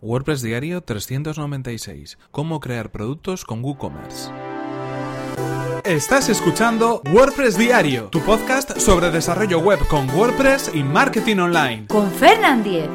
WordPress Diario 396. Cómo crear productos con WooCommerce. Estás escuchando WordPress Diario, tu podcast sobre desarrollo web con WordPress y marketing online. Con Fernand Diez.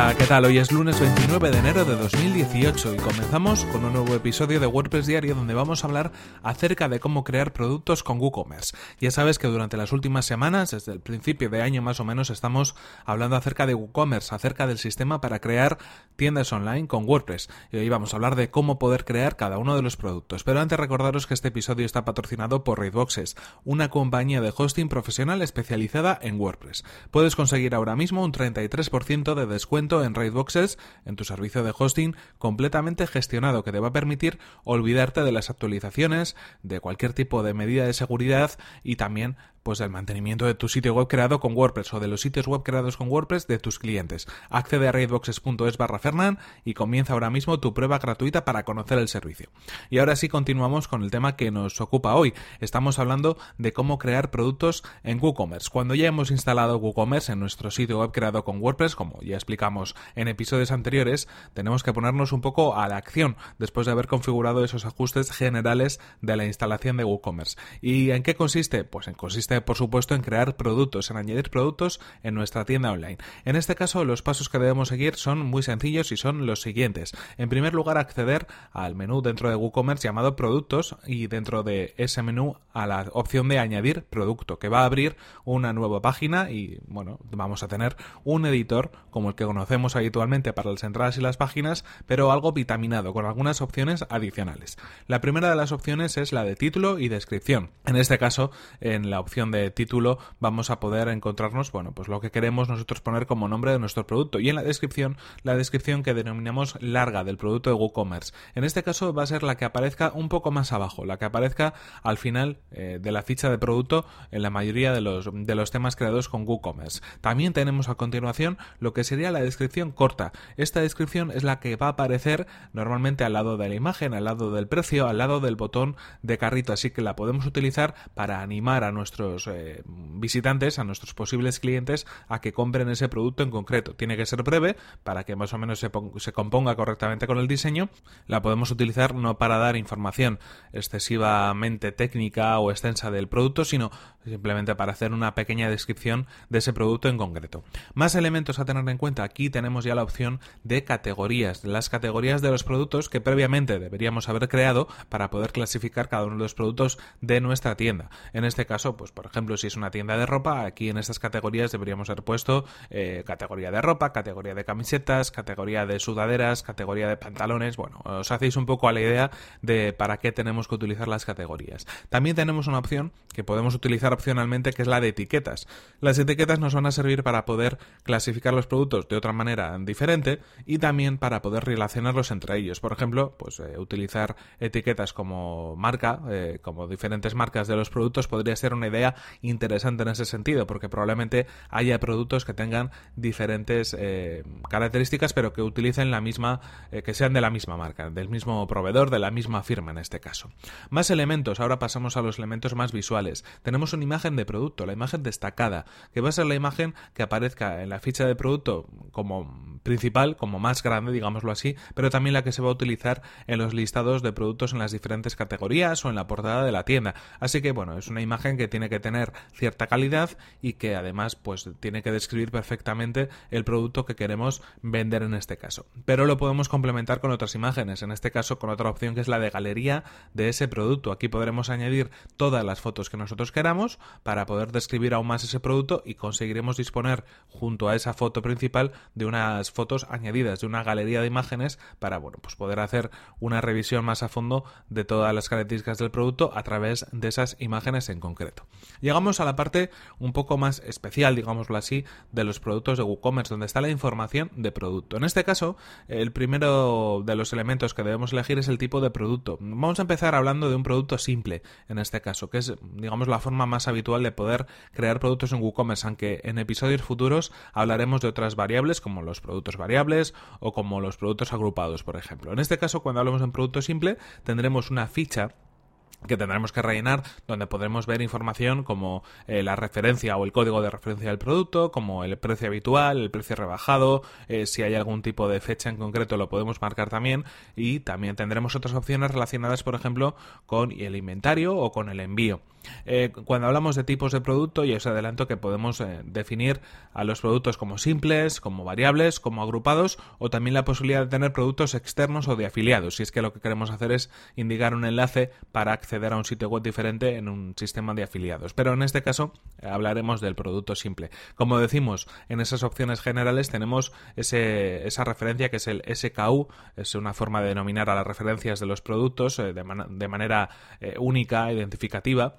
Hola, ¿qué tal? Hoy es lunes 29 de enero de 2018 y comenzamos con un nuevo episodio de WordPress Diario donde vamos a hablar acerca de cómo crear productos con WooCommerce. Ya sabes que durante las últimas semanas, desde el principio de año más o menos, estamos hablando acerca de WooCommerce, acerca del sistema para crear tiendas online con WordPress. Y hoy vamos a hablar de cómo poder crear cada uno de los productos. Pero antes recordaros que este episodio está patrocinado por Raidboxes, una compañía de hosting profesional especializada en WordPress. Puedes conseguir ahora mismo un 33% de descuento en Raidboxes en tu servicio de hosting completamente gestionado que te va a permitir olvidarte de las actualizaciones, de cualquier tipo de medida de seguridad y también pues del mantenimiento de tu sitio web creado con WordPress o de los sitios web creados con WordPress de tus clientes. Accede a raidboxes.es barra Fernan y comienza ahora mismo tu prueba gratuita para conocer el servicio. Y ahora sí continuamos con el tema que nos ocupa hoy. Estamos hablando de cómo crear productos en WooCommerce. Cuando ya hemos instalado WooCommerce en nuestro sitio web creado con WordPress, como ya explicamos en episodios anteriores, tenemos que ponernos un poco a la acción después de haber configurado esos ajustes generales de la instalación de WooCommerce. ¿Y en qué consiste? Pues en consiste por supuesto, en crear productos, en añadir productos en nuestra tienda online. En este caso, los pasos que debemos seguir son muy sencillos y son los siguientes. En primer lugar, acceder al menú dentro de WooCommerce llamado Productos y dentro de ese menú a la opción de añadir producto, que va a abrir una nueva página y, bueno, vamos a tener un editor como el que conocemos habitualmente para las entradas y las páginas, pero algo vitaminado, con algunas opciones adicionales. La primera de las opciones es la de título y descripción. En este caso, en la opción de título vamos a poder encontrarnos, bueno, pues lo que queremos nosotros poner como nombre de nuestro producto y en la descripción, la descripción que denominamos larga del producto de WooCommerce. En este caso va a ser la que aparezca un poco más abajo, la que aparezca al final eh, de la ficha de producto en la mayoría de los, de los temas creados con WooCommerce. También tenemos a continuación lo que sería la descripción corta. Esta descripción es la que va a aparecer normalmente al lado de la imagen, al lado del precio, al lado del botón de carrito, así que la podemos utilizar para animar a eh, visitantes, a nuestros posibles clientes, a que compren ese producto en concreto. Tiene que ser breve para que más o menos se, se componga correctamente con el diseño. La podemos utilizar no para dar información excesivamente técnica o extensa del producto, sino simplemente para hacer una pequeña descripción de ese producto en concreto. Más elementos a tener en cuenta. Aquí tenemos ya la opción de categorías, las categorías de los productos que previamente deberíamos haber creado para poder clasificar cada uno de los productos de nuestra tienda. En este caso, pues por ejemplo, si es una tienda de ropa, aquí en estas categorías deberíamos haber puesto eh, categoría de ropa, categoría de camisetas, categoría de sudaderas, categoría de pantalones. Bueno, os hacéis un poco a la idea de para qué tenemos que utilizar las categorías. También tenemos una opción que podemos utilizar opcionalmente que es la de etiquetas. Las etiquetas nos van a servir para poder clasificar los productos de otra manera diferente y también para poder relacionarlos entre ellos. Por ejemplo, pues eh, utilizar etiquetas como marca, eh, como diferentes marcas de los productos podría ser una idea interesante en ese sentido, porque probablemente haya productos que tengan diferentes eh, características, pero que utilicen la misma, que sean de la misma marca, del mismo proveedor, de la misma firma en este caso. Más elementos, ahora pasamos a los elementos más visuales. Tenemos una imagen de producto, la imagen destacada, que va a ser la imagen que aparezca en la ficha de producto como principal, como más grande, digámoslo así, pero también la que se va a utilizar en los listados de productos en las diferentes categorías o en la portada de la tienda. Así que bueno, es una imagen que tiene que tener cierta calidad y que además pues tiene que describir perfectamente el producto que queremos vender en este caso. Pero lo podemos complementar con otras imágenes, en este caso con otra opción que es la de galería de ese producto. Aquí podremos añadir todas las fotos que nosotros queramos para poder describir aún más ese producto y conseguiremos disponer junto a esa foto principal de unas fotos añadidas, de una galería de imágenes para bueno, pues poder hacer una revisión más a fondo de todas las características del producto a través de esas imágenes en concreto. Llegamos a la parte un poco más especial, digámoslo así, de los productos de WooCommerce, donde está la información de producto. En este caso, el primero de los elementos que debemos elegir es el tipo de producto. Vamos a empezar hablando de un producto simple, en este caso, que es, digamos, la forma más habitual de poder crear productos en WooCommerce, aunque en episodios futuros hablaremos de otras variables, como los productos variables o como los productos agrupados, por ejemplo. En este caso, cuando hablamos de un producto simple, tendremos una ficha que tendremos que rellenar donde podremos ver información como eh, la referencia o el código de referencia del producto, como el precio habitual, el precio rebajado, eh, si hay algún tipo de fecha en concreto lo podemos marcar también y también tendremos otras opciones relacionadas por ejemplo con el inventario o con el envío. Eh, cuando hablamos de tipos de producto, ya os adelanto que podemos definir a los productos como simples, como variables, como agrupados o también la posibilidad de tener productos externos o de afiliados, si es que lo que queremos hacer es indicar un enlace para acceder acceder a un sitio web diferente en un sistema de afiliados. Pero en este caso eh, hablaremos del producto simple. Como decimos, en esas opciones generales tenemos ese, esa referencia que es el SKU, es una forma de denominar a las referencias de los productos eh, de, manera eh, única, identificativa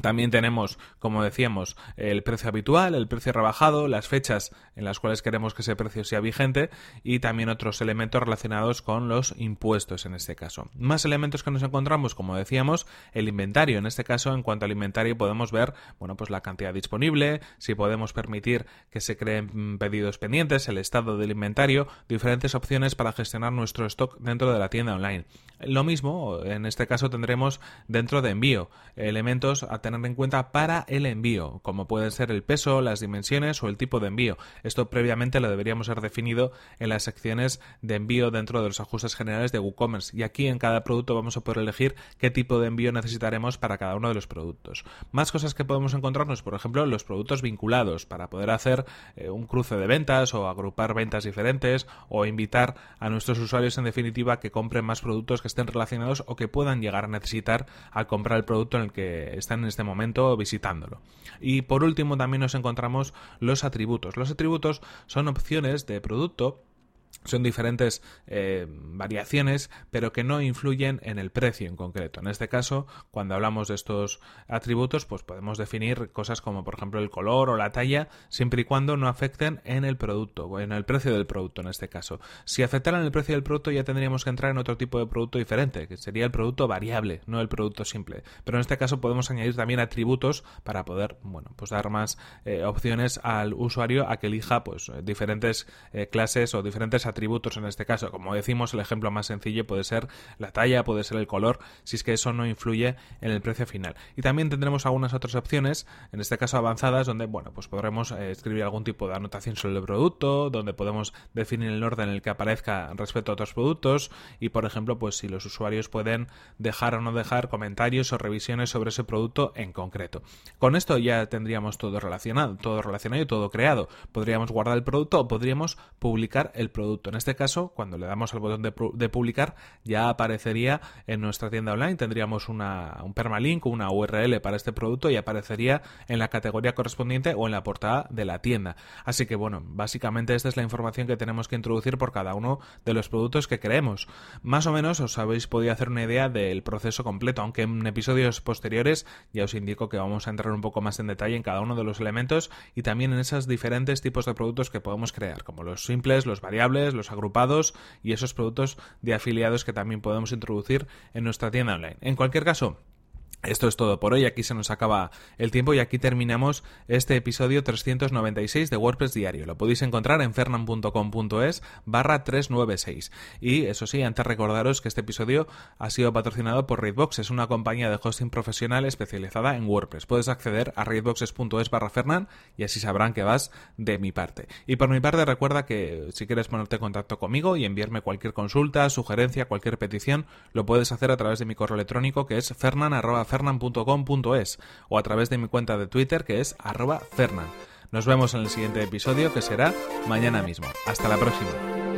también tenemos, como decíamos, el precio habitual, el precio rebajado, las fechas en las cuales queremos que ese precio sea vigente y también otros elementos relacionados con los impuestos en este caso. Más elementos que nos encontramos, como decíamos, el inventario. En este caso, en cuanto al inventario, podemos ver, bueno, pues la cantidad disponible, si podemos permitir que se creen pedidos pendientes, el estado del inventario, diferentes opciones para gestionar nuestro stock dentro de la tienda online. Lo mismo, en este caso, tendremos dentro de envío elementos a tener en cuenta para el envío, como pueden ser el peso, las dimensiones o el tipo de envío. Esto previamente lo deberíamos haber definido en las secciones de envío dentro de los ajustes generales de WooCommerce y aquí en cada producto vamos a poder elegir qué tipo de envío necesitaremos para cada uno de los productos. Más cosas que podemos encontrarnos, por ejemplo, los productos vinculados para poder hacer eh, un cruce de ventas o agrupar ventas diferentes o invitar a nuestros usuarios en definitiva que compren más productos que estén relacionados o que puedan llegar a necesitar al comprar el producto en el que están en este momento visitándolo. Y por último también nos encontramos los atributos. Los atributos son opciones de producto son diferentes eh, variaciones, pero que no influyen en el precio en concreto. En este caso, cuando hablamos de estos atributos, pues podemos definir cosas como, por ejemplo, el color o la talla, siempre y cuando no afecten en el producto, o en el precio del producto en este caso. Si afectaran el precio del producto, ya tendríamos que entrar en otro tipo de producto diferente, que sería el producto variable, no el producto simple. Pero en este caso podemos añadir también atributos para poder, bueno, pues dar más eh, opciones al usuario a que elija, pues, diferentes eh, clases o diferentes atributos en este caso. Como decimos, el ejemplo más sencillo puede ser la talla, puede ser el color, si es que eso no influye en el precio final. Y también tendremos algunas otras opciones, en este caso avanzadas, donde bueno, pues podremos eh, escribir algún tipo de anotación sobre el producto, donde podemos definir el orden en el que aparezca respecto a otros productos y, por ejemplo, pues si los usuarios pueden dejar o no dejar comentarios o revisiones sobre ese producto en concreto. Con esto ya tendríamos todo relacionado, todo relacionado y todo creado. Podríamos guardar el producto o podríamos publicar el producto en este caso, cuando le damos al botón de, publicar, ya aparecería en nuestra tienda online. Tendríamos un permalink, una URL para este producto y aparecería en la categoría correspondiente o en la portada de la tienda. Así que bueno, básicamente esta es la información que tenemos que introducir por cada uno de los productos que creemos. Más o menos os habéis podido hacer una idea del proceso completo, aunque en episodios posteriores ya os indico que vamos a entrar un poco más en detalle en cada uno de los elementos y también en esos diferentes tipos de productos que podemos crear, como los simples, los variables, los agrupados y esos productos de afiliados que también podemos introducir en nuestra tienda online. En cualquier caso, esto es todo por hoy, aquí se nos acaba el tiempo y aquí terminamos este episodio 396 de WordPress Diario. Lo podéis encontrar en fernan.com.es barra 396. Y eso sí, antes recordaros que este episodio ha sido patrocinado por Raidbox, es una compañía de hosting profesional especializada en WordPress. Puedes acceder a raidboxes.es barra fernan y así sabrán que vas de mi parte. Y por mi parte recuerda que si quieres ponerte en contacto conmigo y enviarme cualquier consulta, sugerencia, cualquier petición, lo puedes hacer a través de mi correo electrónico que es fernan fernan.com.es o a través de mi cuenta de Twitter que es arroba fernan. Nos vemos en el siguiente episodio que será mañana mismo. Hasta la próxima.